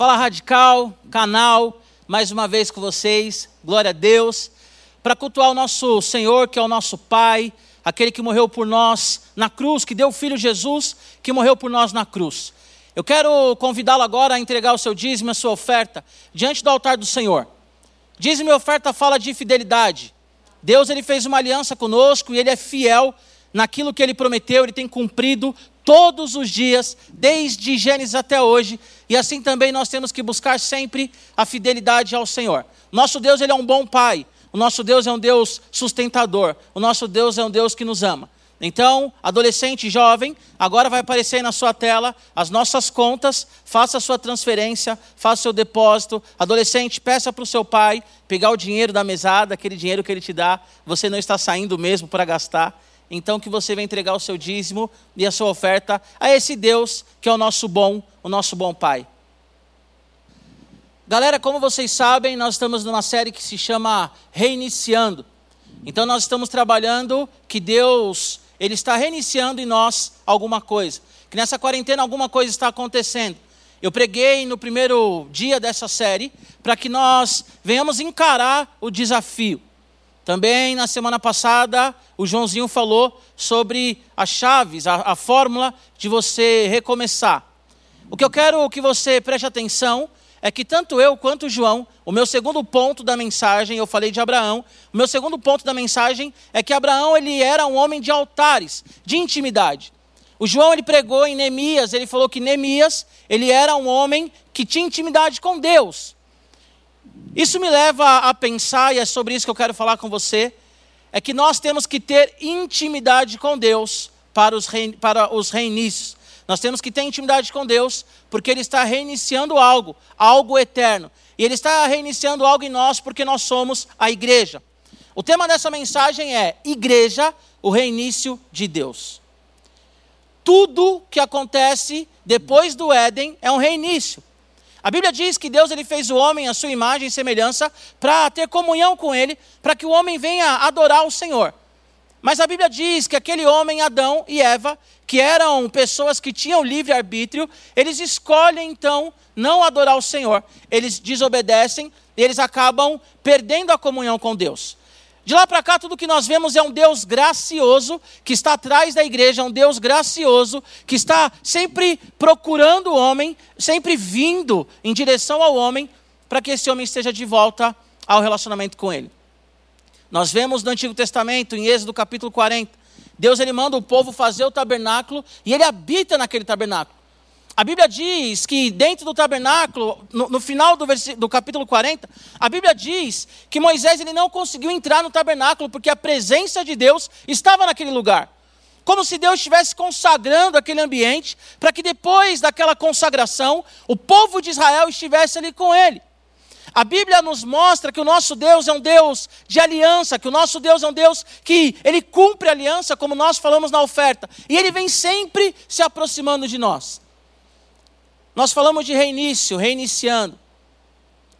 Fala Radical, canal, mais uma vez com vocês, glória a Deus, para cultuar o nosso Senhor, que é o nosso Pai, aquele que morreu por nós na cruz, que deu o Filho Jesus, que morreu por nós na cruz. Eu quero convidá-lo agora a entregar o seu dízimo, a sua oferta, diante do altar do Senhor. Dízimo e oferta fala de fidelidade. Deus ele fez uma aliança conosco e ele é fiel naquilo que ele prometeu, ele tem cumprido todos os dias, desde Gênesis até hoje, e assim também nós temos que buscar sempre a fidelidade ao Senhor. Nosso Deus ele é um bom pai, o nosso Deus é um Deus sustentador, o nosso Deus é um Deus que nos ama. Então, adolescente jovem, agora vai aparecer aí na sua tela as nossas contas, faça a sua transferência, faça o seu depósito. Adolescente, peça para o seu pai pegar o dinheiro da mesada, aquele dinheiro que ele te dá, você não está saindo mesmo para gastar. Então que você vai entregar o seu dízimo e a sua oferta a esse Deus que é o nosso bom, o nosso bom pai. Galera, como vocês sabem, nós estamos numa série que se chama Reiniciando. Então nós estamos trabalhando que Deus ele está reiniciando em nós alguma coisa. Que nessa quarentena alguma coisa está acontecendo. Eu preguei no primeiro dia dessa série para que nós venhamos encarar o desafio. Também na semana passada, o Joãozinho falou sobre as chaves, a, a fórmula de você recomeçar. O que eu quero que você preste atenção é que tanto eu quanto João, o meu segundo ponto da mensagem, eu falei de Abraão, o meu segundo ponto da mensagem é que Abraão ele era um homem de altares, de intimidade. O João ele pregou em Neemias, ele falou que Neemias, ele era um homem que tinha intimidade com Deus. Isso me leva a pensar, e é sobre isso que eu quero falar com você, é que nós temos que ter intimidade com Deus para os, rein, para os reinícios. Nós temos que ter intimidade com Deus, porque Ele está reiniciando algo, algo eterno. E Ele está reiniciando algo em nós, porque nós somos a igreja. O tema dessa mensagem é Igreja, o reinício de Deus. Tudo que acontece depois do Éden é um reinício. A Bíblia diz que Deus ele fez o homem à sua imagem e semelhança para ter comunhão com ele, para que o homem venha adorar o Senhor. Mas a Bíblia diz que aquele homem, Adão e Eva, que eram pessoas que tinham livre arbítrio, eles escolhem então não adorar o Senhor. Eles desobedecem e eles acabam perdendo a comunhão com Deus. De lá para cá, tudo que nós vemos é um Deus gracioso que está atrás da igreja, um Deus gracioso que está sempre procurando o homem, sempre vindo em direção ao homem, para que esse homem esteja de volta ao relacionamento com ele. Nós vemos no Antigo Testamento, em Êxodo capítulo 40, Deus ele manda o povo fazer o tabernáculo e ele habita naquele tabernáculo. A Bíblia diz que dentro do tabernáculo, no, no final do, do, capítulo 40, a Bíblia diz que Moisés ele não conseguiu entrar no tabernáculo porque a presença de Deus estava naquele lugar. Como se Deus estivesse consagrando aquele ambiente para que depois daquela consagração, o povo de Israel estivesse ali com ele. A Bíblia nos mostra que o nosso Deus é um Deus de aliança, que o nosso Deus é um Deus que ele cumpre aliança, como nós falamos na oferta, e ele vem sempre se aproximando de nós. Nós falamos de reinício, reiniciando.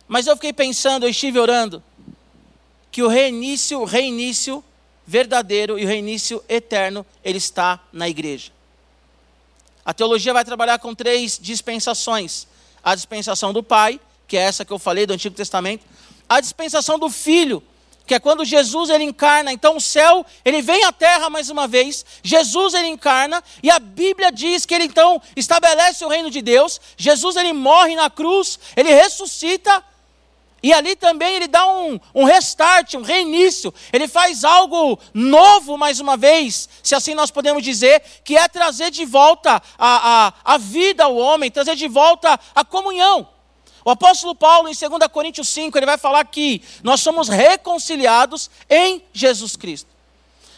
Mas eu fiquei pensando, eu estive orando, que o reinício, o reinício verdadeiro e o reinício eterno, ele está na igreja. A teologia vai trabalhar com três dispensações: a dispensação do Pai, que é essa que eu falei do Antigo Testamento, a dispensação do Filho, que é quando Jesus ele encarna, então o céu, ele vem à terra mais uma vez, Jesus ele encarna, e a Bíblia diz que ele então estabelece o reino de Deus, Jesus ele morre na cruz, ele ressuscita, e ali também ele dá um, um restart, um reinício, ele faz algo novo mais uma vez, se assim nós podemos dizer, que é trazer de volta a, a, a vida ao homem, trazer de volta a comunhão. O apóstolo Paulo, em 2 Coríntios 5, ele vai falar que nós somos reconciliados em Jesus Cristo.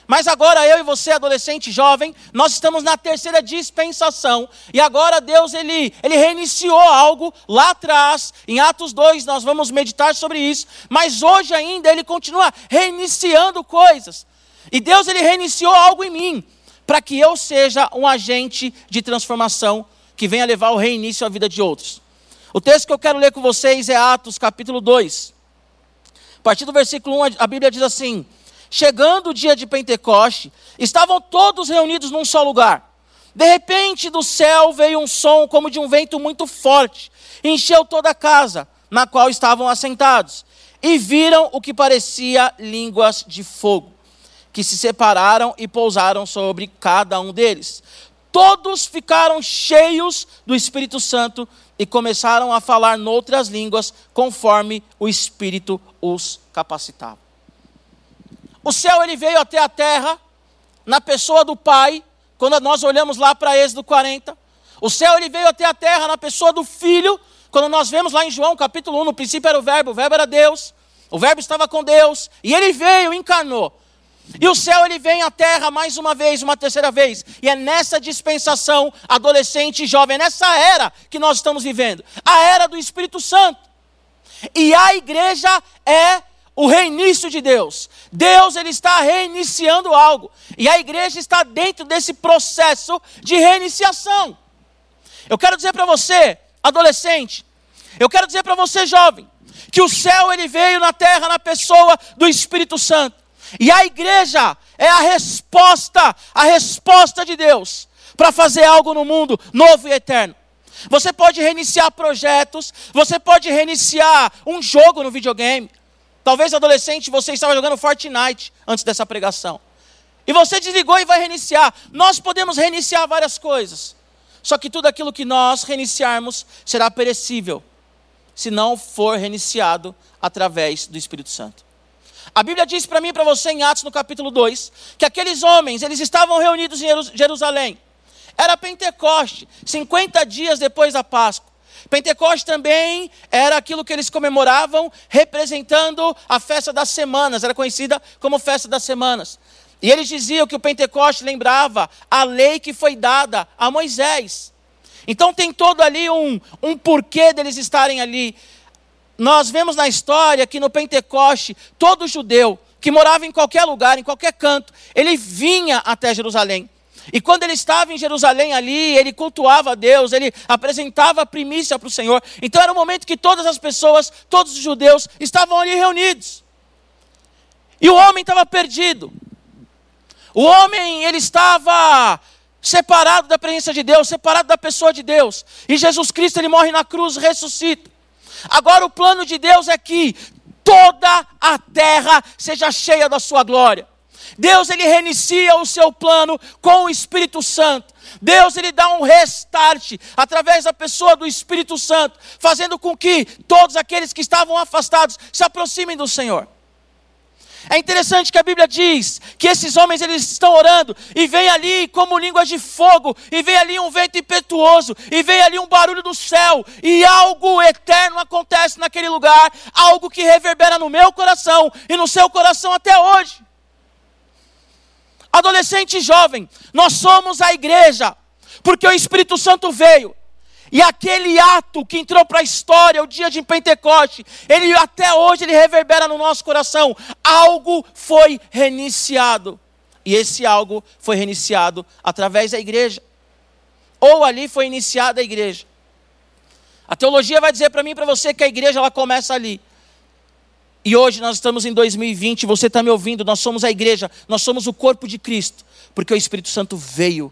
Mas agora eu e você, adolescente jovem, nós estamos na terceira dispensação. E agora Deus ele, ele reiniciou algo lá atrás. Em Atos 2 nós vamos meditar sobre isso. Mas hoje ainda ele continua reiniciando coisas. E Deus ele reiniciou algo em mim. Para que eu seja um agente de transformação que venha levar o reinício à vida de outros. O texto que eu quero ler com vocês é Atos, capítulo 2. A partir do versículo 1, a Bíblia diz assim: Chegando o dia de Pentecoste, estavam todos reunidos num só lugar. De repente do céu veio um som como de um vento muito forte, encheu toda a casa na qual estavam assentados, e viram o que parecia línguas de fogo, que se separaram e pousaram sobre cada um deles. Todos ficaram cheios do Espírito Santo e começaram a falar noutras línguas, conforme o Espírito os capacitava. O céu ele veio até a terra na pessoa do Pai, quando nós olhamos lá para Êxodo 40. O céu ele veio até a terra na pessoa do Filho, quando nós vemos lá em João capítulo 1, no princípio era o Verbo, o Verbo era Deus, o Verbo estava com Deus, e ele veio, encarnou. E o céu ele vem à terra mais uma vez, uma terceira vez. E é nessa dispensação, adolescente e jovem, é nessa era que nós estamos vivendo a era do Espírito Santo. E a igreja é o reinício de Deus. Deus ele está reiniciando algo. E a igreja está dentro desse processo de reiniciação. Eu quero dizer para você, adolescente, eu quero dizer para você, jovem, que o céu ele veio na terra na pessoa do Espírito Santo. E a igreja é a resposta, a resposta de Deus para fazer algo no mundo novo e eterno. Você pode reiniciar projetos, você pode reiniciar um jogo no videogame. Talvez adolescente você estava jogando Fortnite antes dessa pregação. E você desligou e vai reiniciar. Nós podemos reiniciar várias coisas. Só que tudo aquilo que nós reiniciarmos será perecível, se não for reiniciado através do Espírito Santo. A Bíblia diz para mim e para você em Atos no capítulo 2, que aqueles homens, eles estavam reunidos em Jerusalém. Era Pentecoste, 50 dias depois da Páscoa. Pentecoste também era aquilo que eles comemoravam, representando a festa das semanas, era conhecida como festa das semanas. E eles diziam que o Pentecoste lembrava a lei que foi dada a Moisés. Então tem todo ali um, um porquê deles estarem ali. Nós vemos na história que no Pentecoste, todo judeu que morava em qualquer lugar, em qualquer canto, ele vinha até Jerusalém. E quando ele estava em Jerusalém ali, ele cultuava a Deus, ele apresentava a primícia para o Senhor. Então era o momento que todas as pessoas, todos os judeus, estavam ali reunidos. E o homem estava perdido. O homem, ele estava separado da presença de Deus, separado da pessoa de Deus. E Jesus Cristo, ele morre na cruz, ressuscita. Agora o plano de Deus é que toda a terra seja cheia da sua glória. Deus ele reinicia o seu plano com o Espírito Santo. Deus ele dá um restart através da pessoa do Espírito Santo, fazendo com que todos aqueles que estavam afastados se aproximem do Senhor. É interessante que a Bíblia diz que esses homens eles estão orando e vem ali como línguas de fogo, e vem ali um vento impetuoso, e vem ali um barulho do céu, e algo eterno acontece naquele lugar, algo que reverbera no meu coração e no seu coração até hoje adolescente e jovem, nós somos a igreja, porque o Espírito Santo veio. E aquele ato que entrou para a história, o dia de Pentecoste, ele até hoje ele reverbera no nosso coração. Algo foi reiniciado. E esse algo foi reiniciado através da igreja. Ou ali foi iniciada a igreja. A teologia vai dizer para mim e para você que a igreja ela começa ali. E hoje nós estamos em 2020, você está me ouvindo, nós somos a igreja, nós somos o corpo de Cristo, porque o Espírito Santo veio.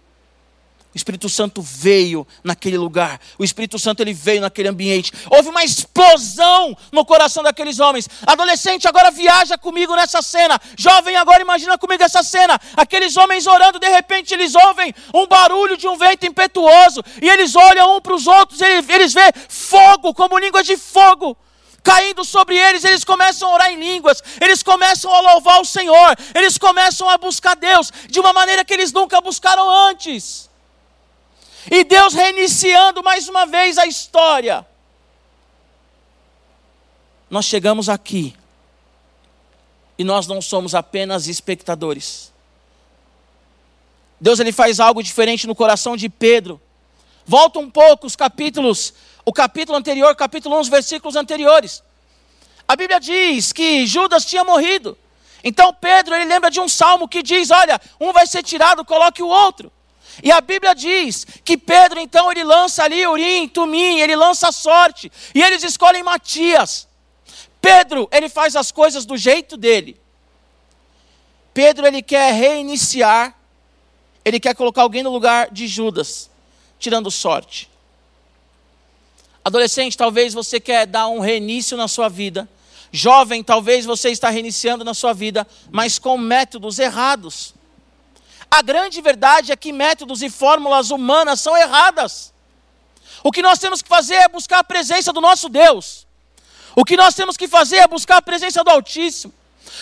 O Espírito Santo veio naquele lugar. O Espírito Santo ele veio naquele ambiente. Houve uma explosão no coração daqueles homens. Adolescente, agora viaja comigo nessa cena. Jovem, agora imagina comigo essa cena. Aqueles homens orando, de repente eles ouvem um barulho de um vento impetuoso. E eles olham um para os outros, eles, eles fogo como língua de fogo caindo sobre eles, eles começam a orar em línguas, eles começam a louvar o Senhor, eles começam a buscar Deus de uma maneira que eles nunca buscaram antes. E Deus reiniciando mais uma vez a história. Nós chegamos aqui e nós não somos apenas espectadores. Deus ele faz algo diferente no coração de Pedro. Volta um pouco os capítulos o capítulo anterior, capítulo 11, versículos anteriores. A Bíblia diz que Judas tinha morrido. Então Pedro, ele lembra de um salmo que diz: Olha, um vai ser tirado, coloque o outro. E a Bíblia diz que Pedro, então, ele lança ali Urim, Tumim, ele lança a sorte. E eles escolhem Matias. Pedro, ele faz as coisas do jeito dele. Pedro, ele quer reiniciar ele quer colocar alguém no lugar de Judas, tirando sorte. Adolescente, talvez você quer dar um reinício na sua vida. Jovem, talvez você está reiniciando na sua vida, mas com métodos errados. A grande verdade é que métodos e fórmulas humanas são erradas. O que nós temos que fazer é buscar a presença do nosso Deus. O que nós temos que fazer é buscar a presença do Altíssimo.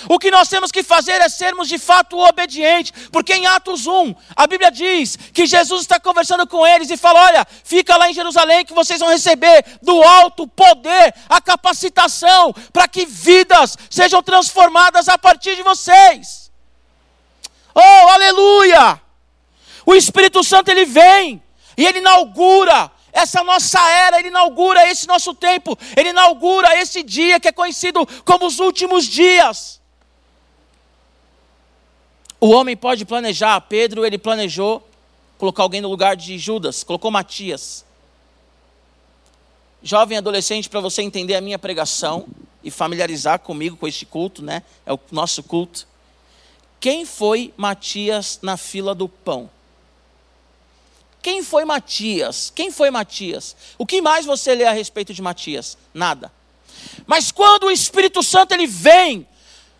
O que nós temos que fazer é sermos de fato obedientes, porque em Atos 1, a Bíblia diz que Jesus está conversando com eles e fala: Olha, fica lá em Jerusalém que vocês vão receber do alto poder, a capacitação, para que vidas sejam transformadas a partir de vocês. Oh, aleluia! O Espírito Santo ele vem e ele inaugura essa nossa era, ele inaugura esse nosso tempo, ele inaugura esse dia que é conhecido como os últimos dias. O homem pode planejar, Pedro ele planejou colocar alguém no lugar de Judas, colocou Matias. Jovem adolescente, para você entender a minha pregação e familiarizar comigo com este culto, né? É o nosso culto. Quem foi Matias na fila do pão? Quem foi Matias? Quem foi Matias? O que mais você lê a respeito de Matias? Nada. Mas quando o Espírito Santo ele vem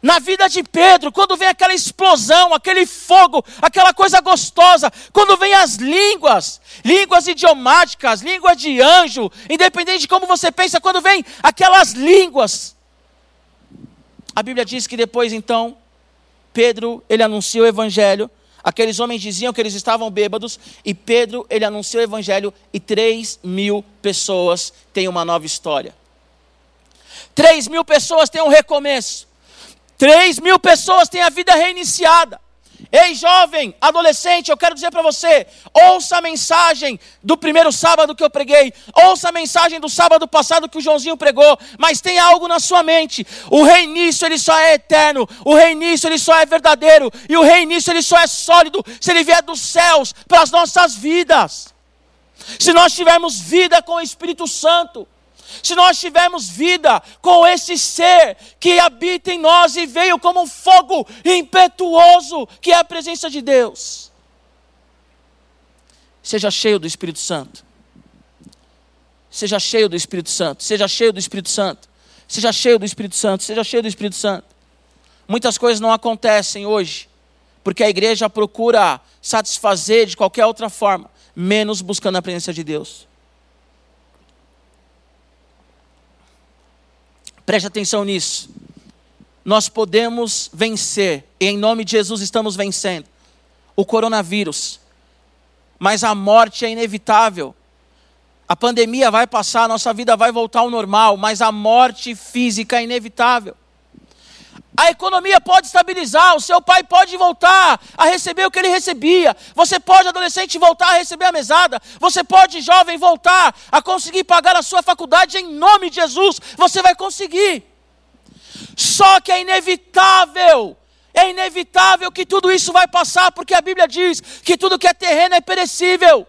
na vida de Pedro, quando vem aquela explosão, aquele fogo, aquela coisa gostosa, quando vem as línguas, línguas idiomáticas, língua de anjo, independente de como você pensa, quando vem aquelas línguas, a Bíblia diz que depois então, Pedro, ele anuncia o evangelho, aqueles homens diziam que eles estavam bêbados, e Pedro, ele anuncia o evangelho, e três mil pessoas têm uma nova história. Três mil pessoas têm um recomeço. 3 mil pessoas têm a vida reiniciada. Ei, jovem, adolescente, eu quero dizer para você: ouça a mensagem do primeiro sábado que eu preguei, ouça a mensagem do sábado passado que o Joãozinho pregou, mas tenha algo na sua mente: o reinício ele só é eterno, o reinício ele só é verdadeiro, e o reinício ele só é sólido se ele vier dos céus para as nossas vidas. Se nós tivermos vida com o Espírito Santo, se nós tivermos vida com esse ser que habita em nós e veio como um fogo impetuoso, que é a presença de Deus. Seja cheio do Espírito Santo. Seja cheio do Espírito Santo. Seja cheio do Espírito Santo. Seja cheio do Espírito Santo. Seja cheio do Espírito Santo. Muitas coisas não acontecem hoje, porque a igreja procura satisfazer de qualquer outra forma, menos buscando a presença de Deus. Preste atenção nisso. Nós podemos vencer, e em nome de Jesus estamos vencendo, o coronavírus. Mas a morte é inevitável. A pandemia vai passar, a nossa vida vai voltar ao normal, mas a morte física é inevitável. A economia pode estabilizar, o seu pai pode voltar a receber o que ele recebia. Você pode, adolescente, voltar a receber a mesada. Você pode, jovem, voltar a conseguir pagar a sua faculdade em nome de Jesus. Você vai conseguir. Só que é inevitável. É inevitável que tudo isso vai passar, porque a Bíblia diz que tudo que é terreno é perecível.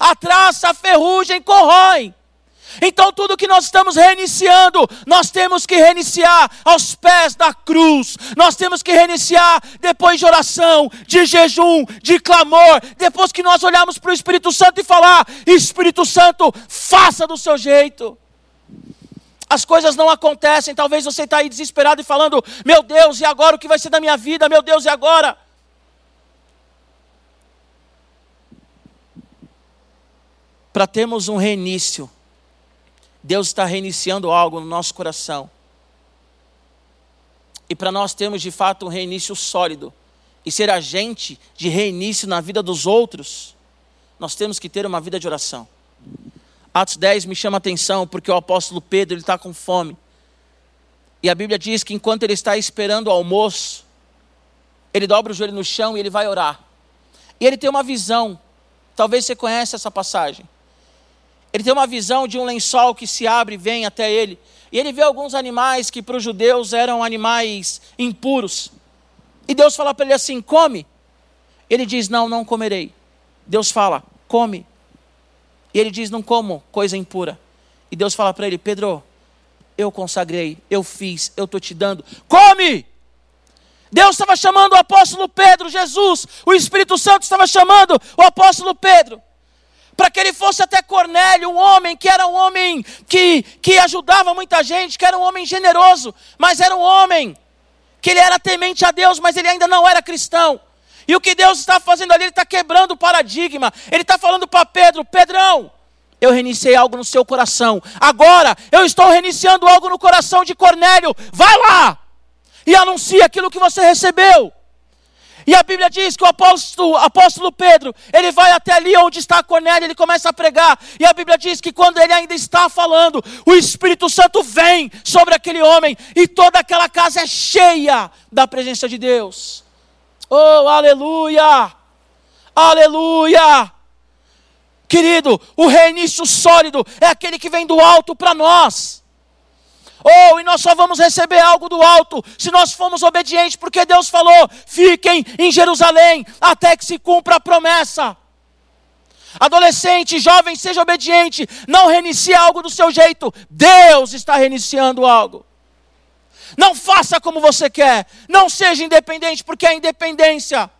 A traça, a ferrugem corrói. Então, tudo que nós estamos reiniciando, nós temos que reiniciar aos pés da cruz. Nós temos que reiniciar depois de oração, de jejum, de clamor. Depois que nós olharmos para o Espírito Santo e falar: Espírito Santo, faça do seu jeito. As coisas não acontecem. Talvez você está aí desesperado e falando: Meu Deus, e agora o que vai ser da minha vida? Meu Deus, e agora? Para termos um reinício, Deus está reiniciando algo no nosso coração. E para nós termos de fato um reinício sólido e ser agente de reinício na vida dos outros, nós temos que ter uma vida de oração. Atos 10 me chama a atenção porque o apóstolo Pedro está com fome. E a Bíblia diz que enquanto ele está esperando o almoço, ele dobra o joelho no chão e ele vai orar. E ele tem uma visão. Talvez você conheça essa passagem. Ele tem uma visão de um lençol que se abre e vem até ele. E ele vê alguns animais que para os judeus eram animais impuros. E Deus fala para ele assim: come. Ele diz: não, não comerei. Deus fala: come. E ele diz: não como coisa impura. E Deus fala para ele: Pedro, eu consagrei, eu fiz, eu estou te dando. Come! Deus estava chamando o apóstolo Pedro, Jesus, o Espírito Santo estava chamando o apóstolo Pedro para que ele fosse até Cornélio, um homem que era um homem que, que ajudava muita gente, que era um homem generoso, mas era um homem que ele era temente a Deus, mas ele ainda não era cristão. E o que Deus está fazendo ali, ele está quebrando o paradigma. Ele está falando para Pedro: Pedrão, eu reiniciei algo no seu coração. Agora eu estou reiniciando algo no coração de Cornélio. Vai lá e anuncia aquilo que você recebeu. E a Bíblia diz que o apóstolo, apóstolo Pedro, ele vai até ali onde está Cornélio, ele começa a pregar. E a Bíblia diz que quando ele ainda está falando, o Espírito Santo vem sobre aquele homem e toda aquela casa é cheia da presença de Deus. Oh, aleluia! Aleluia! Querido, o reinício sólido é aquele que vem do alto para nós. Oh, e nós só vamos receber algo do alto se nós formos obedientes, porque Deus falou: fiquem em Jerusalém até que se cumpra a promessa. Adolescente, jovem, seja obediente, não reinicie algo do seu jeito, Deus está reiniciando algo. Não faça como você quer, não seja independente, porque a independência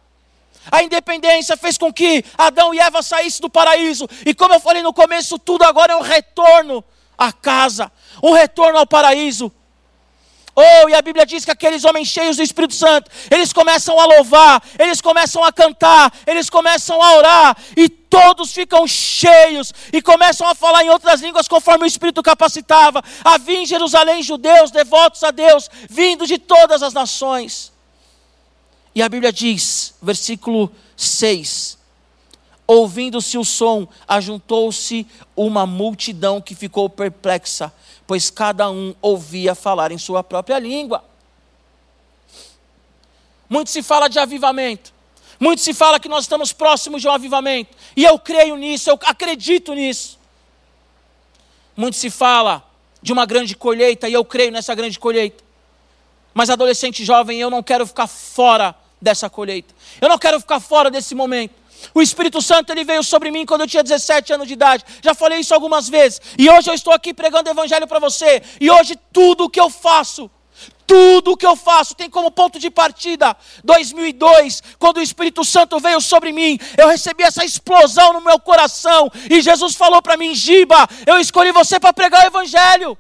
a independência fez com que Adão e Eva saíssem do paraíso. E como eu falei no começo, tudo agora é um retorno à casa, um retorno ao paraíso. Oh, e a Bíblia diz que aqueles homens cheios do Espírito Santo, eles começam a louvar, eles começam a cantar, eles começam a orar, e todos ficam cheios e começam a falar em outras línguas conforme o Espírito capacitava. Havia em Jerusalém judeus devotos a Deus, vindos de todas as nações. E a Bíblia diz, versículo 6: Ouvindo-se o som, ajuntou-se uma multidão que ficou perplexa pois cada um ouvia falar em sua própria língua. Muito se fala de avivamento. Muito se fala que nós estamos próximos de um avivamento. E eu creio nisso, eu acredito nisso. Muito se fala de uma grande colheita, e eu creio nessa grande colheita. Mas, adolescente jovem, eu não quero ficar fora dessa colheita. Eu não quero ficar fora desse momento. O Espírito Santo ele veio sobre mim quando eu tinha 17 anos de idade. Já falei isso algumas vezes. E hoje eu estou aqui pregando o evangelho para você. E hoje tudo o que eu faço, tudo o que eu faço tem como ponto de partida 2002, quando o Espírito Santo veio sobre mim, eu recebi essa explosão no meu coração e Jesus falou para mim: "Giba, eu escolhi você para pregar o evangelho".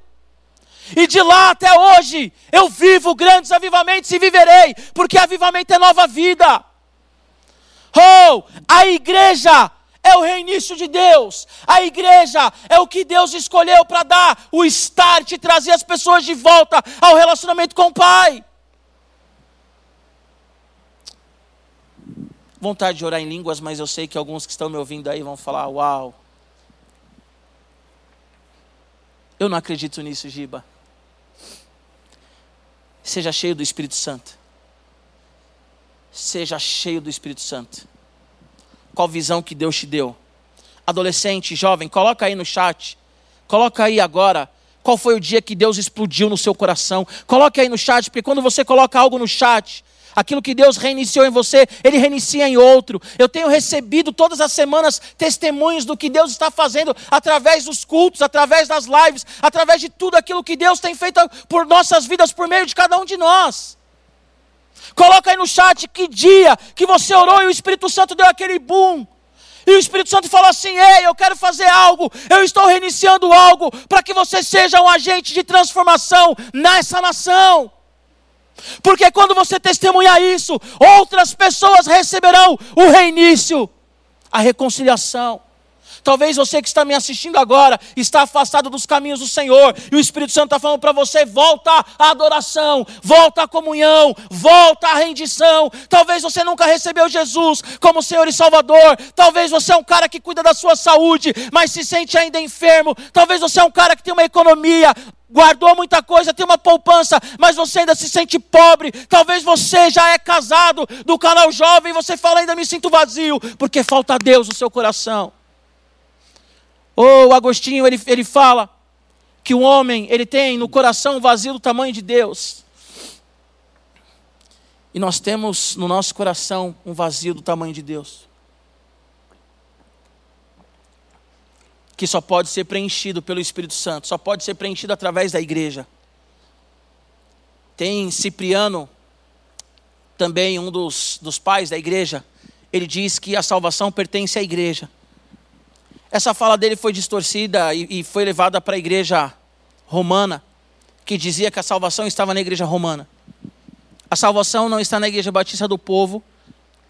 E de lá até hoje, eu vivo grandes avivamentos e viverei, porque avivamento é nova vida. Oh, a igreja é o reinício de Deus. A igreja é o que Deus escolheu para dar o start e trazer as pessoas de volta ao relacionamento com o Pai. Vontade de orar em línguas, mas eu sei que alguns que estão me ouvindo aí vão falar: Uau, eu não acredito nisso, Giba. Seja cheio do Espírito Santo seja cheio do Espírito Santo. Qual visão que Deus te deu? Adolescente, jovem, coloca aí no chat. Coloca aí agora. Qual foi o dia que Deus explodiu no seu coração? Coloque aí no chat, porque quando você coloca algo no chat, aquilo que Deus reiniciou em você, Ele reinicia em outro. Eu tenho recebido todas as semanas testemunhos do que Deus está fazendo através dos cultos, através das lives, através de tudo aquilo que Deus tem feito por nossas vidas, por meio de cada um de nós. Coloca aí no chat que dia que você orou e o Espírito Santo deu aquele boom. E o Espírito Santo falou assim: Ei, eu quero fazer algo, eu estou reiniciando algo para que você seja um agente de transformação nessa nação. Porque quando você testemunhar isso, outras pessoas receberão o reinício, a reconciliação. Talvez você que está me assistindo agora está afastado dos caminhos do Senhor e o Espírito Santo está falando para você: volta à adoração, volta à comunhão, volta à rendição. Talvez você nunca recebeu Jesus como Senhor e Salvador. Talvez você é um cara que cuida da sua saúde, mas se sente ainda enfermo. Talvez você é um cara que tem uma economia guardou muita coisa, tem uma poupança, mas você ainda se sente pobre. Talvez você já é casado do canal jovem e você fala ainda me sinto vazio, porque falta Deus no seu coração. Ou oh, Agostinho, ele, ele fala que o homem, ele tem no coração vazio do tamanho de Deus. E nós temos no nosso coração um vazio do tamanho de Deus. Que só pode ser preenchido pelo Espírito Santo, só pode ser preenchido através da igreja. Tem Cipriano, também um dos, dos pais da igreja, ele diz que a salvação pertence à igreja. Essa fala dele foi distorcida e, e foi levada para a igreja romana, que dizia que a salvação estava na igreja romana. A salvação não está na igreja batista do povo,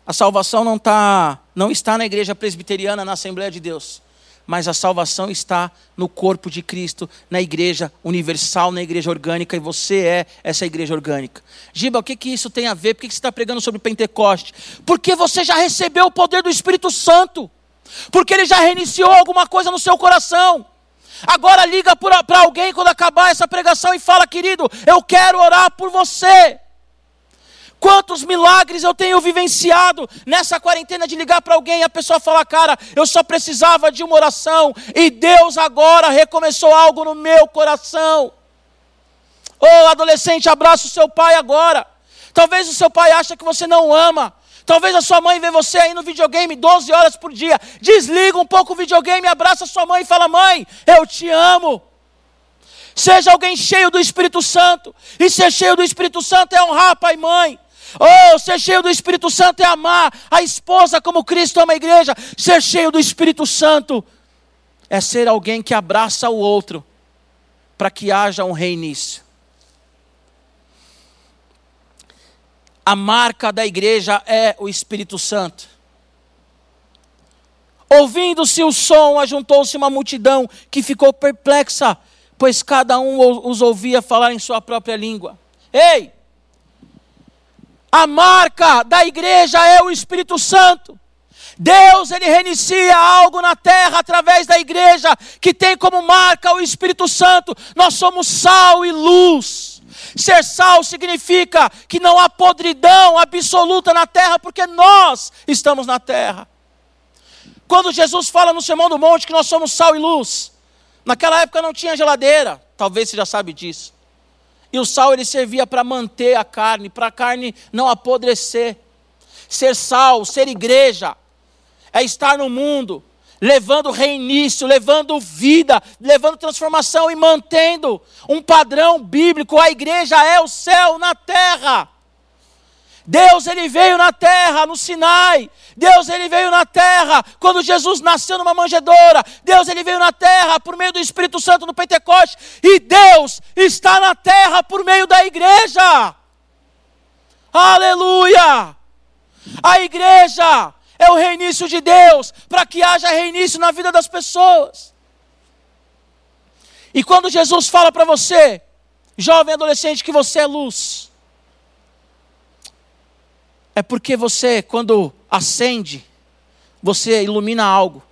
a salvação não, tá, não está na igreja presbiteriana, na Assembleia de Deus mas a salvação está no corpo de Cristo, na igreja universal, na igreja orgânica, e você é essa igreja orgânica. Giba, o que, que isso tem a ver? Por que, que você está pregando sobre Pentecoste? Porque você já recebeu o poder do Espírito Santo, porque ele já reiniciou alguma coisa no seu coração. Agora liga para alguém quando acabar essa pregação e fala, querido, eu quero orar por você. Quantos milagres eu tenho vivenciado nessa quarentena de ligar para alguém e a pessoa falar, cara, eu só precisava de uma oração e Deus agora recomeçou algo no meu coração. Ô oh, adolescente, abraça o seu pai agora. Talvez o seu pai acha que você não ama. Talvez a sua mãe vê você aí no videogame 12 horas por dia. Desliga um pouco o videogame, abraça a sua mãe e fala: Mãe, eu te amo. Seja alguém cheio do Espírito Santo. E ser cheio do Espírito Santo é honrar pai e mãe. Oh, ser cheio do Espírito Santo é amar a esposa como Cristo ama a igreja. Ser cheio do Espírito Santo é ser alguém que abraça o outro para que haja um reinício. A marca da igreja é o Espírito Santo. Ouvindo-se o som, ajuntou-se uma multidão que ficou perplexa, pois cada um os ouvia falar em sua própria língua. Ei, a marca da igreja é o Espírito Santo. Deus, ele reinicia algo na terra através da igreja, que tem como marca o Espírito Santo. Nós somos sal e luz. Ser sal significa que não há podridão absoluta na terra, porque nós estamos na terra. Quando Jesus fala no Sermão do Monte que nós somos sal e luz, naquela época não tinha geladeira, talvez você já sabe disso. E o sal ele servia para manter a carne, para a carne não apodrecer. Ser sal, ser igreja, é estar no mundo, levando reinício, levando vida, levando transformação e mantendo um padrão bíblico. A igreja é o céu na terra. Deus ele veio na terra, no Sinai. Deus ele veio na terra quando Jesus nasceu numa manjedoura. Deus ele veio na terra por meio do Espírito Santo no Pentecoste. E Deus está na terra por meio da igreja. Aleluia! A igreja é o reinício de Deus para que haja reinício na vida das pessoas. E quando Jesus fala para você, jovem adolescente, que você é luz é porque você, quando acende, você ilumina algo.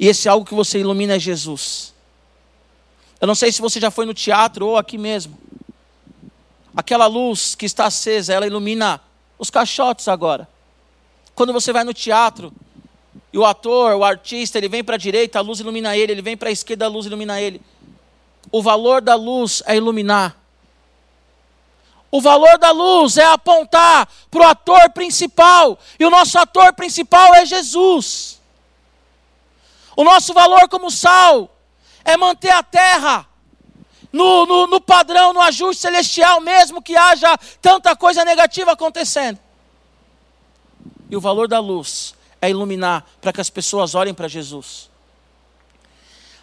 E esse algo que você ilumina é Jesus. Eu não sei se você já foi no teatro ou aqui mesmo. Aquela luz que está acesa, ela ilumina os caixotes agora. Quando você vai no teatro e o ator, o artista, ele vem para a direita, a luz ilumina ele, ele vem para a esquerda, a luz ilumina ele. O valor da luz é iluminar. O valor da luz é apontar para o ator principal, e o nosso ator principal é Jesus. O nosso valor como sal é manter a terra no, no, no, padrão, no ajuste celestial, mesmo que haja tanta coisa negativa acontecendo. E o valor da luz é iluminar para que as pessoas olhem para Jesus.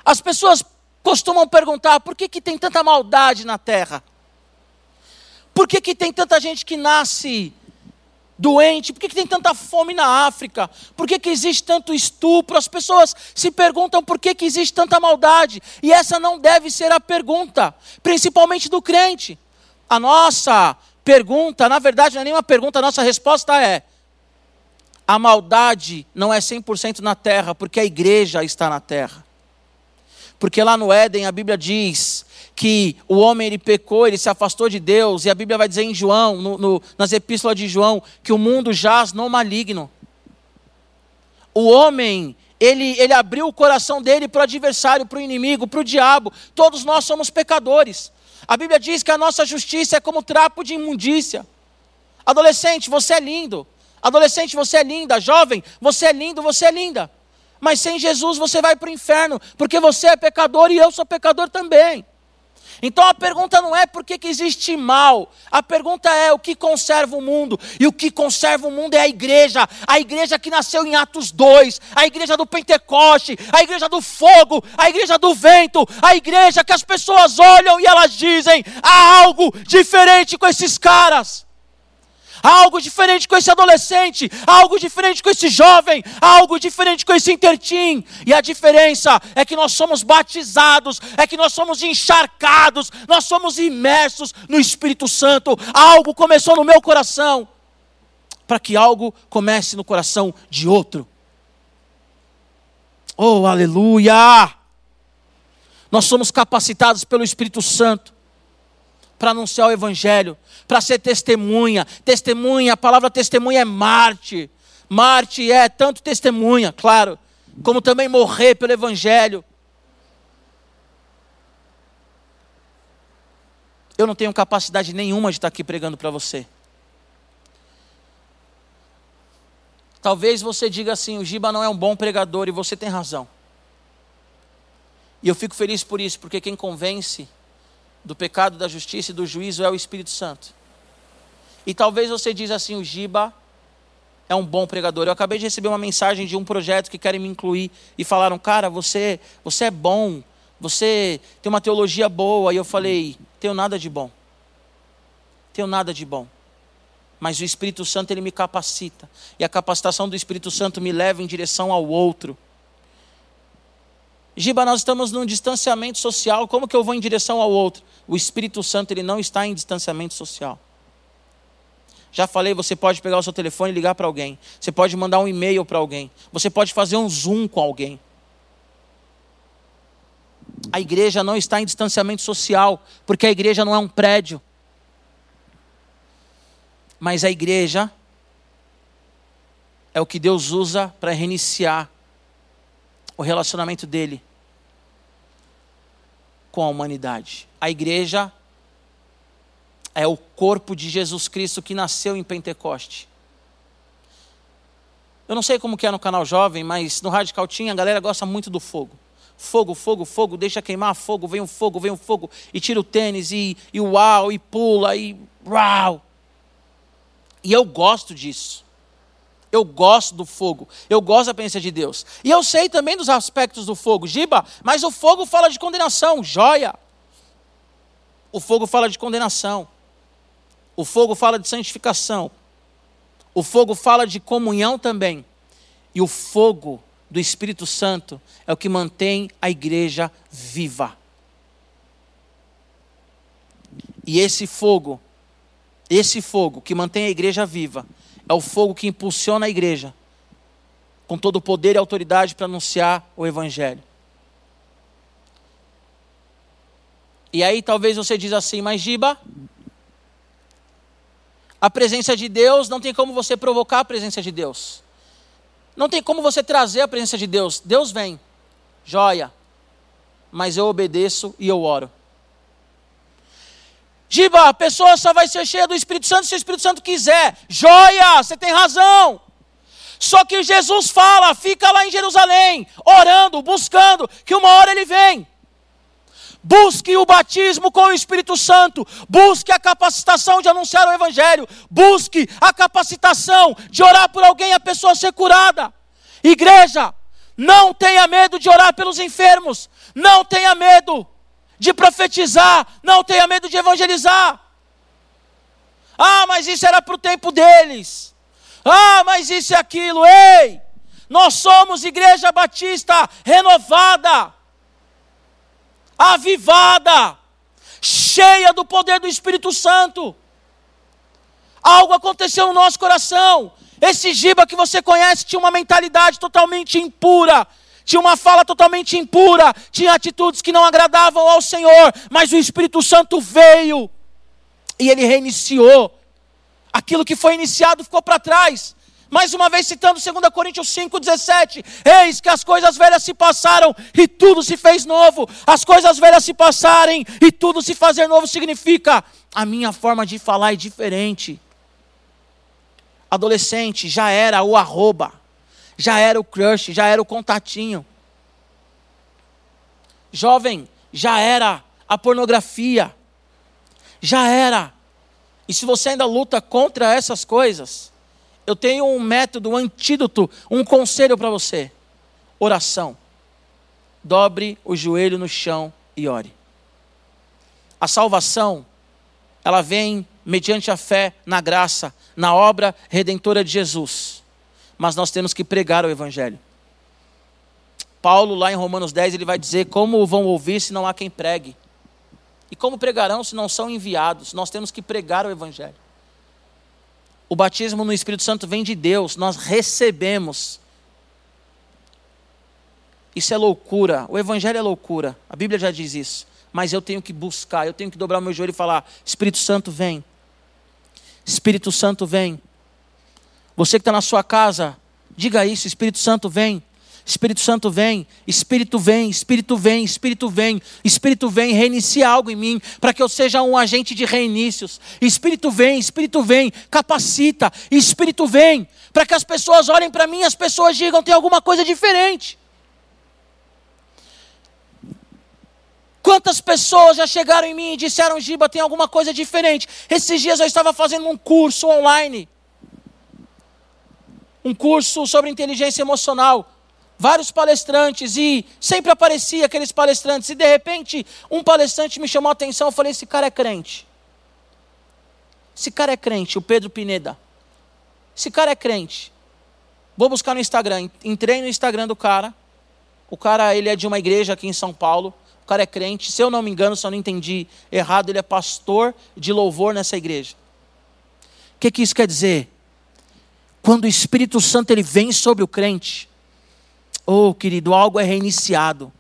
As pessoas costumam perguntar por que, que tem tanta maldade na terra? Por que, que tem tanta gente que nasce doente? Por que, que tem tanta fome na África? Por que, que existe tanto estupro? As pessoas se perguntam por que, que existe tanta maldade. E essa não deve ser a pergunta, principalmente do crente. A nossa pergunta, na verdade, não é nenhuma pergunta, a nossa resposta é: a maldade não é 100% na terra, porque a igreja está na terra. Porque lá no Éden a Bíblia diz que o homem ele pecou, ele se afastou de Deus, e a Bíblia vai dizer em João, no, no, nas epístolas de João, que o mundo jaz no maligno. O homem, ele, ele abriu o coração dele para o adversário, para o inimigo, para o diabo. Todos nós somos pecadores. A Bíblia diz que a nossa justiça é como trapo de imundícia. Adolescente, você é lindo. Adolescente, você é linda. Jovem, você é lindo, você é linda. Mas sem Jesus você vai para o inferno, porque você é pecador e eu sou pecador também. Então a pergunta não é por que, existe mal, a pergunta é o que conserva o mundo, e o que conserva o mundo é a igreja, a igreja que nasceu em Atos 2, a igreja do Pentecoste, a igreja do fogo, a igreja do vento, a igreja que as pessoas olham e elas dizem: há algo diferente com esses caras. Algo diferente com esse adolescente, algo diferente com esse jovem, algo diferente com esse intertim. E a diferença é que nós somos batizados, é que nós somos encharcados, nós somos imersos no Espírito Santo. Algo começou no meu coração, para que algo comece no coração de outro. Oh, aleluia! Nós somos capacitados pelo Espírito Santo para anunciar o Evangelho, para ser testemunha. Testemunha, a palavra testemunha é Marte. Marte é tanto testemunha, claro, como também morrer pelo Evangelho. Eu não tenho capacidade nenhuma de estar aqui pregando para você. Talvez você diga assim: o Giba não é um bom pregador, e você tem razão. E eu fico feliz por isso, porque quem convence do pecado, da justiça e do juízo é o Espírito Santo. E talvez você diz assim, o Giba é um bom pregador. Eu acabei de receber uma mensagem de um projeto que querem me incluir e falaram, cara, você, você é bom, você tem uma teologia boa. E eu falei, tenho nada de bom. Tenho nada de bom. Mas o Espírito Santo ele me capacita. E a capacitação do Espírito Santo me leva em direção ao outro. Giba, nós estamos num distanciamento social, como que eu vou em direção ao outro? O Espírito Santo ele não está em distanciamento social. Já falei, você pode pegar o seu telefone e ligar para alguém. Você pode mandar um e-mail para alguém. Você pode fazer um zoom com alguém. A igreja não está em distanciamento social, porque a igreja não é um prédio. Mas a igreja é o que Deus usa para reiniciar o relacionamento dele com a humanidade. A igreja é o corpo de Jesus Cristo que nasceu em Pentecoste. Eu não sei como que é no canal jovem, mas no Radical Team a galera gosta muito do fogo. Fogo, fogo, fogo, deixa queimar fogo, vem o um fogo, vem o um fogo, e tira o tênis, e, e uau, e pula, e uau. E eu gosto disso. Eu gosto do fogo. Eu gosto da presença de Deus. E eu sei também dos aspectos do fogo. Giba, mas o fogo fala de condenação. Joia. O fogo fala de condenação. O fogo fala de santificação. O fogo fala de comunhão também. E o fogo do Espírito Santo é o que mantém a igreja viva. E esse fogo, esse fogo que mantém a igreja viva, é o fogo que impulsiona a igreja com todo o poder e autoridade para anunciar o Evangelho. E aí talvez você diz assim, mas Giba, a presença de Deus não tem como você provocar a presença de Deus. Não tem como você trazer a presença de Deus. Deus vem, joia, mas eu obedeço e eu oro. Giba, a pessoa só vai ser cheia do Espírito Santo se o Espírito Santo quiser. Joia, você tem razão. Só que Jesus fala, fica lá em Jerusalém, orando, buscando, que uma hora ele vem. Busque o batismo com o Espírito Santo, busque a capacitação de anunciar o Evangelho, busque a capacitação de orar por alguém, a pessoa ser curada. Igreja, não tenha medo de orar pelos enfermos, não tenha medo de profetizar, não tenha medo de evangelizar. Ah, mas isso era para o tempo deles. Ah, mas isso e aquilo. Ei, nós somos Igreja Batista renovada, avivada, cheia do poder do Espírito Santo. Algo aconteceu no nosso coração. Esse Giba que você conhece tinha uma mentalidade totalmente impura, tinha uma fala totalmente impura, tinha atitudes que não agradavam ao Senhor, mas o Espírito Santo veio e ele reiniciou. Aquilo que foi iniciado ficou para trás. Mais uma vez citando 2 Coríntios 5,17: Eis que as coisas velhas se passaram e tudo se fez novo. As coisas velhas se passarem e tudo se fazer novo significa a minha forma de falar é diferente. Adolescente já era o arroba já era o crush, já era o contatinho. Jovem, já era a pornografia. Já era. E se você ainda luta contra essas coisas, eu tenho um método, um antídoto, um conselho para você: oração. Dobre o joelho no chão e ore. A salvação, ela vem mediante a fé na graça, na obra redentora de Jesus. Mas nós temos que pregar o Evangelho. Paulo, lá em Romanos 10, ele vai dizer: Como vão ouvir se não há quem pregue? E como pregarão se não são enviados? Nós temos que pregar o Evangelho. O batismo no Espírito Santo vem de Deus, nós recebemos. Isso é loucura, o Evangelho é loucura, a Bíblia já diz isso. Mas eu tenho que buscar, eu tenho que dobrar meu joelho e falar: Espírito Santo vem. Espírito Santo vem. Você que está na sua casa, diga isso: Espírito Santo vem. Espírito Santo vem, Espírito vem, Espírito vem, Espírito vem, Espírito vem, reinicia algo em mim, para que eu seja um agente de reinícios. Espírito vem, Espírito vem, capacita, Espírito vem, para que as pessoas olhem para mim e as pessoas digam: tem alguma coisa diferente. Quantas pessoas já chegaram em mim e disseram: Giba, tem alguma coisa diferente? Esses dias eu estava fazendo um curso online, um curso sobre inteligência emocional vários palestrantes e sempre aparecia aqueles palestrantes e de repente um palestrante me chamou a atenção, eu falei, esse cara é crente. Esse cara é crente, o Pedro Pineda. Esse cara é crente. Vou buscar no Instagram, entrei no Instagram do cara. O cara, ele é de uma igreja aqui em São Paulo. O cara é crente, se eu não me engano, se eu não entendi errado, ele é pastor de louvor nessa igreja. O que, que isso quer dizer? Quando o Espírito Santo ele vem sobre o crente, Oh, querido, algo é reiniciado.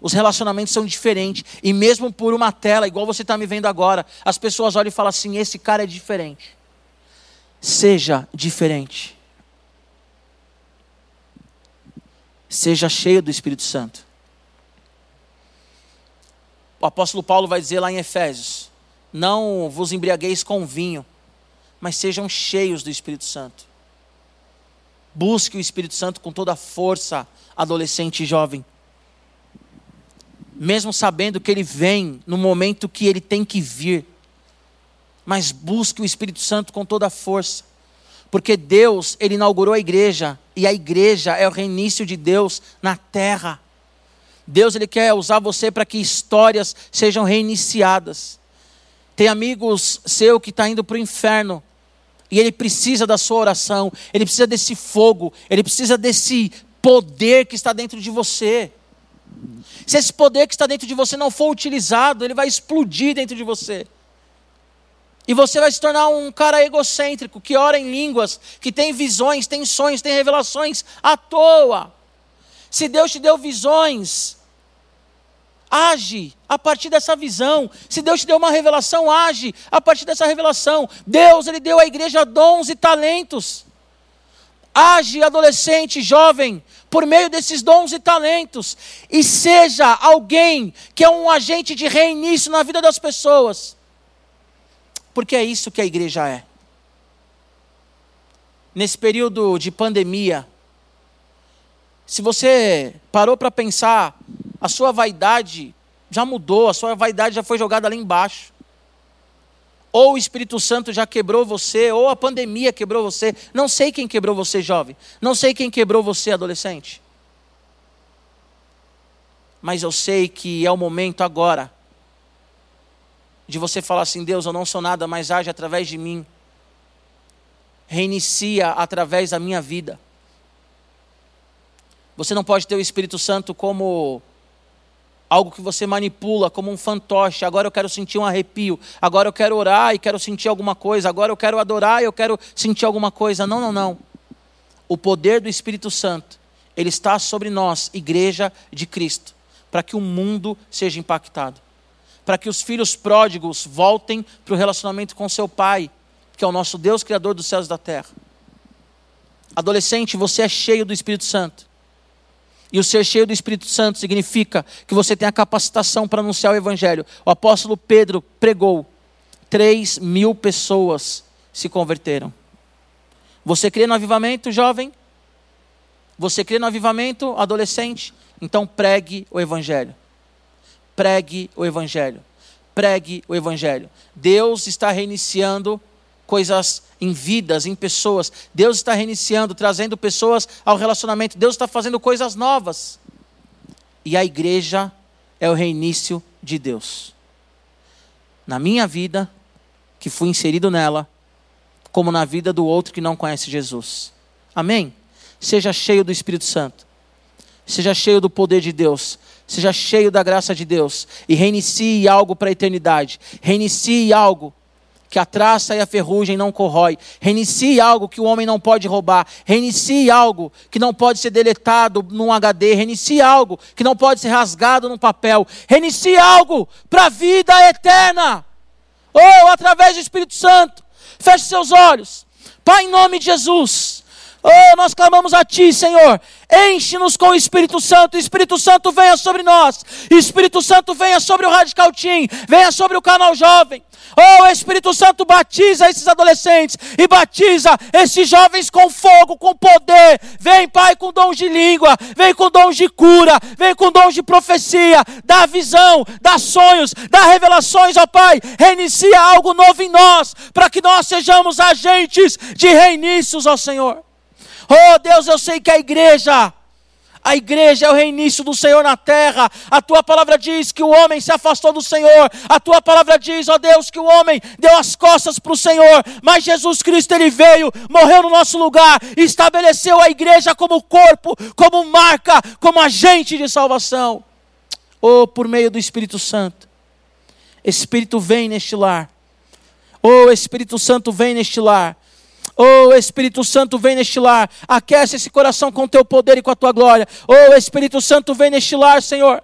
Os relacionamentos são diferentes. E mesmo por uma tela, igual você está me vendo agora, as pessoas olham e falam assim: esse cara é diferente. Seja diferente. Seja cheio do Espírito Santo. O apóstolo Paulo vai dizer lá em Efésios: Não vos embriagueis com vinho, mas sejam cheios do Espírito Santo. Busque o Espírito Santo com toda a força, adolescente e jovem. Mesmo sabendo que ele vem no momento que ele tem que vir. Mas busque o Espírito Santo com toda a força. Porque Deus, ele inaugurou a igreja, e a igreja é o reinício de Deus na terra. Deus ele quer usar você para que histórias sejam reiniciadas. Tem amigos seu que está indo para o inferno e ele precisa da sua oração, ele precisa desse fogo, ele precisa desse poder que está dentro de você. Se esse poder que está dentro de você não for utilizado, ele vai explodir dentro de você. E você vai se tornar um cara egocêntrico, que ora em línguas, que tem visões, tem sonhos, tem revelações à toa. Se Deus te deu visões, age a partir dessa visão. Se Deus te deu uma revelação, age a partir dessa revelação. Deus, Ele deu à igreja dons e talentos. Age, adolescente, jovem, por meio desses dons e talentos. E seja alguém que é um agente de reinício na vida das pessoas. Porque é isso que a igreja é. Nesse período de pandemia, se você parou para pensar a sua vaidade já mudou, a sua vaidade já foi jogada lá embaixo. Ou o Espírito Santo já quebrou você, ou a pandemia quebrou você. Não sei quem quebrou você, jovem. Não sei quem quebrou você, adolescente. Mas eu sei que é o momento agora de você falar assim: Deus, eu não sou nada, mas age através de mim. Reinicia através da minha vida. Você não pode ter o Espírito Santo como algo que você manipula como um fantoche. Agora eu quero sentir um arrepio. Agora eu quero orar e quero sentir alguma coisa. Agora eu quero adorar e eu quero sentir alguma coisa. Não, não, não. O poder do Espírito Santo, ele está sobre nós, igreja de Cristo, para que o mundo seja impactado. Para que os filhos pródigos voltem para o relacionamento com seu pai, que é o nosso Deus, Criador dos céus e da terra. Adolescente, você é cheio do Espírito Santo. E o ser cheio do Espírito Santo significa que você tem a capacitação para anunciar o Evangelho. O apóstolo Pedro pregou, 3 mil pessoas se converteram. Você crê no avivamento, jovem? Você crê no avivamento, adolescente? Então pregue o Evangelho. Pregue o Evangelho. pregue o Evangelho. Deus está reiniciando coisas em vidas, em pessoas. Deus está reiniciando, trazendo pessoas ao relacionamento. Deus está fazendo coisas novas. E a igreja é o reinício de Deus. Na minha vida, que fui inserido nela, como na vida do outro que não conhece Jesus. Amém? Seja cheio do Espírito Santo. Seja cheio do poder de Deus. Seja cheio da graça de Deus. E reinicie algo para a eternidade. Reinicie algo que a traça e a ferrugem não corrói. Reinicie algo que o homem não pode roubar. Reinicie algo que não pode ser deletado num HD. Reinicie algo que não pode ser rasgado num papel. Reinicie algo para a vida eterna. Ou através do Espírito Santo. Feche seus olhos. Pai, em nome de Jesus. Oh, nós clamamos a Ti, Senhor. Enche-nos com o Espírito Santo. Espírito Santo venha sobre nós. Espírito Santo venha sobre o Radical Team. Venha sobre o canal Jovem. Oh, Espírito Santo batiza esses adolescentes e batiza esses jovens com fogo, com poder. Vem, Pai, com dons de língua. Vem com dons de cura. Vem com dons de profecia. Dá visão, dá sonhos, dá revelações, ó oh, Pai. Reinicia algo novo em nós, para que nós sejamos agentes de reinícios, ó oh, Senhor. Oh Deus, eu sei que a igreja, a igreja é o reinício do Senhor na terra. A tua palavra diz que o homem se afastou do Senhor. A tua palavra diz, ó Deus, que o homem deu as costas para o Senhor. Mas Jesus Cristo, ele veio, morreu no nosso lugar, estabeleceu a igreja como corpo, como marca, como agente de salvação. Oh, por meio do Espírito Santo. Espírito vem neste lar. Oh, Espírito Santo vem neste lar. Oh, Espírito Santo, vem neste lar. Aquece esse coração com teu poder e com a tua glória. Oh, Espírito Santo, vem neste lar, Senhor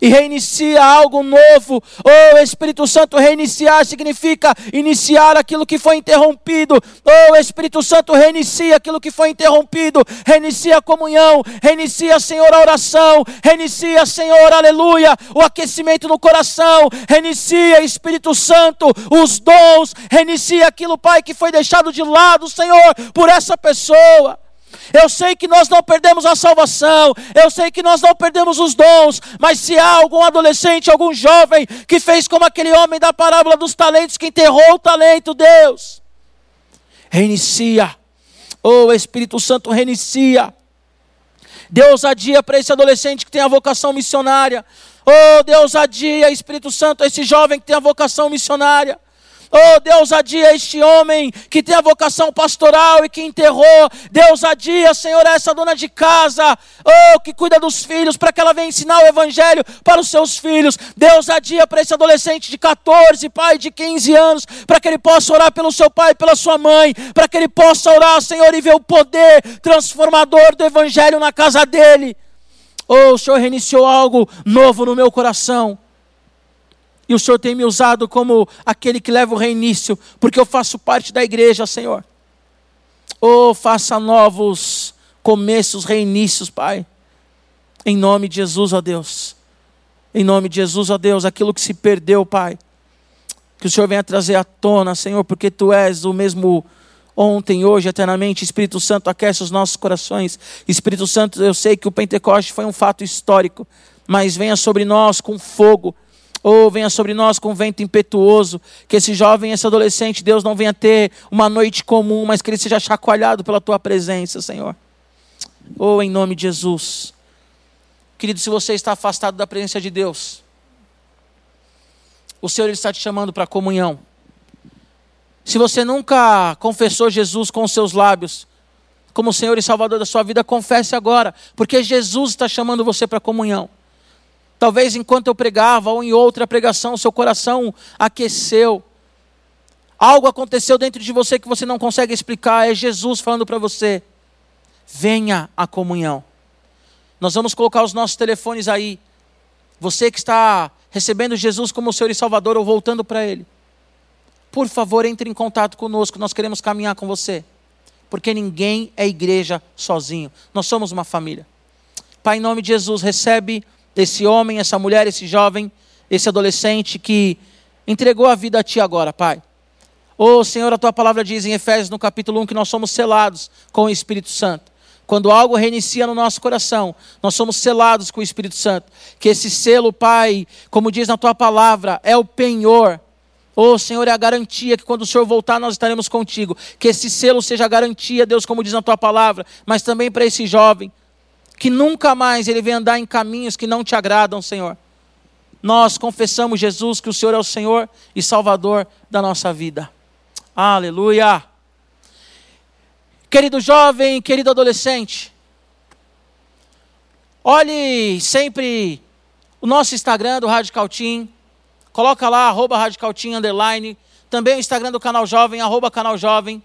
e reinicia algo novo. Oh, Espírito Santo, reiniciar significa iniciar aquilo que foi interrompido. Oh, Espírito Santo, reinicia aquilo que foi interrompido. Reinicia a comunhão, reinicia, Senhor, a oração. Reinicia, Senhor, aleluia, o aquecimento no coração. Reinicia, Espírito Santo, os dons. Reinicia aquilo, Pai, que foi deixado de lado, Senhor, por essa pessoa. Eu sei que nós não perdemos a salvação, eu sei que nós não perdemos os dons, mas se há algum adolescente, algum jovem que fez como aquele homem da parábola dos talentos que enterrou o talento, Deus, reinicia. Oh, Espírito Santo, reinicia. Deus adia para esse adolescente que tem a vocação missionária. Oh, Deus adia, Espírito Santo, esse jovem que tem a vocação missionária. Oh, Deus adia este homem que tem a vocação pastoral e que enterrou. Deus adia, Senhor, essa dona de casa, oh, que cuida dos filhos, para que ela venha ensinar o evangelho para os seus filhos. Deus adia para esse adolescente de 14, pai de 15 anos, para que ele possa orar pelo seu pai e pela sua mãe, para que ele possa orar, Senhor, e ver o poder transformador do evangelho na casa dele. Oh, o Senhor reiniciou algo novo no meu coração. E o Senhor tem me usado como aquele que leva o reinício, porque eu faço parte da igreja, Senhor. Oh, faça novos começos, reinícios, Pai. Em nome de Jesus, ó Deus. Em nome de Jesus, ó Deus, aquilo que se perdeu, Pai. Que o Senhor venha trazer à tona, Senhor, porque Tu és o mesmo ontem, hoje, eternamente. Espírito Santo, aquece os nossos corações. Espírito Santo, eu sei que o Pentecoste foi um fato histórico, mas venha sobre nós com fogo oh, venha sobre nós com vento impetuoso, que esse jovem, esse adolescente, Deus não venha ter uma noite comum, mas que ele seja chacoalhado pela tua presença, Senhor. Oh, em nome de Jesus. Querido, se você está afastado da presença de Deus, o Senhor está te chamando para comunhão. Se você nunca confessou Jesus com os seus lábios, como Senhor e Salvador da sua vida, confesse agora, porque Jesus está chamando você para comunhão. Talvez enquanto eu pregava ou em outra pregação, seu coração aqueceu. Algo aconteceu dentro de você que você não consegue explicar. É Jesus falando para você: venha à comunhão. Nós vamos colocar os nossos telefones aí. Você que está recebendo Jesus como Senhor e Salvador ou voltando para Ele. Por favor, entre em contato conosco, nós queremos caminhar com você. Porque ninguém é igreja sozinho. Nós somos uma família. Pai, em nome de Jesus, recebe esse homem, essa mulher, esse jovem, esse adolescente que entregou a vida a Ti agora, Pai. Ô oh, Senhor, a Tua palavra diz em Efésios no capítulo 1 que nós somos selados com o Espírito Santo. Quando algo reinicia no nosso coração, nós somos selados com o Espírito Santo. Que esse selo, Pai, como diz na tua palavra, é o penhor. Oh, Senhor, é a garantia que quando o Senhor voltar nós estaremos contigo. Que esse selo seja a garantia, Deus, como diz na tua palavra, mas também para esse jovem. Que nunca mais ele venha andar em caminhos que não te agradam, Senhor. Nós confessamos, Jesus, que o Senhor é o Senhor e Salvador da nossa vida. Aleluia. Querido jovem, querido adolescente, olhe sempre o nosso Instagram do Radical Team, coloca lá, arroba Radical Team, underline, também o Instagram do Canal Jovem, arroba Canal Jovem,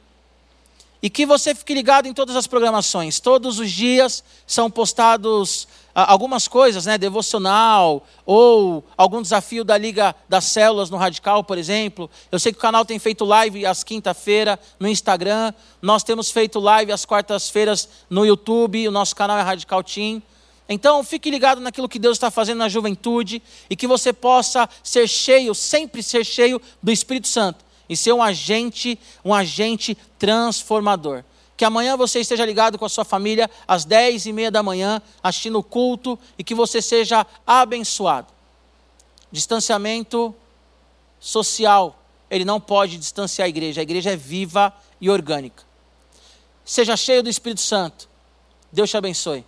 e que você fique ligado em todas as programações. Todos os dias são postados algumas coisas, né, devocional, ou algum desafio da Liga das Células no Radical, por exemplo. Eu sei que o canal tem feito live às quinta-feira no Instagram, nós temos feito live às quartas-feiras no YouTube, o nosso canal é Radical Team. Então, fique ligado naquilo que Deus está fazendo na juventude e que você possa ser cheio, sempre ser cheio do Espírito Santo e ser um agente, um agente transformador. Que amanhã você esteja ligado com a sua família às dez e meia da manhã, assistindo o culto e que você seja abençoado. Distanciamento social, ele não pode distanciar a igreja. A igreja é viva e orgânica. Seja cheio do Espírito Santo. Deus te abençoe.